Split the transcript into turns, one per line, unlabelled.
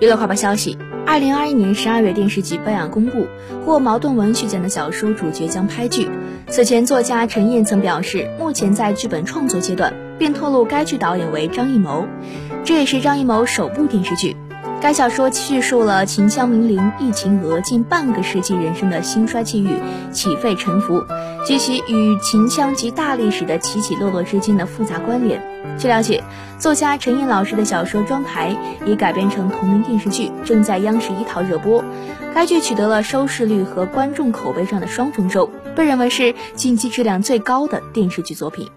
娱乐快报消息：二零二一年十二月，电视剧备案公布，获茅盾文学奖的小说主角将拍剧。此前，作家陈燕曾表示，目前在剧本创作阶段，并透露该剧导演为张艺谋，这也是张艺谋首部电视剧。该小说叙述了秦香明玲易秦娥近半个世纪人生的兴衰际遇、起废沉浮，及其与秦腔及大历史的起起落落之间的复杂关联。据了解，作家陈燕老师的小说《妆台》已改编成同名电视剧，正在央视一套热播。该剧取得了收视率和观众口碑上的双丰收，被认为是近期质量最高的电视剧作品。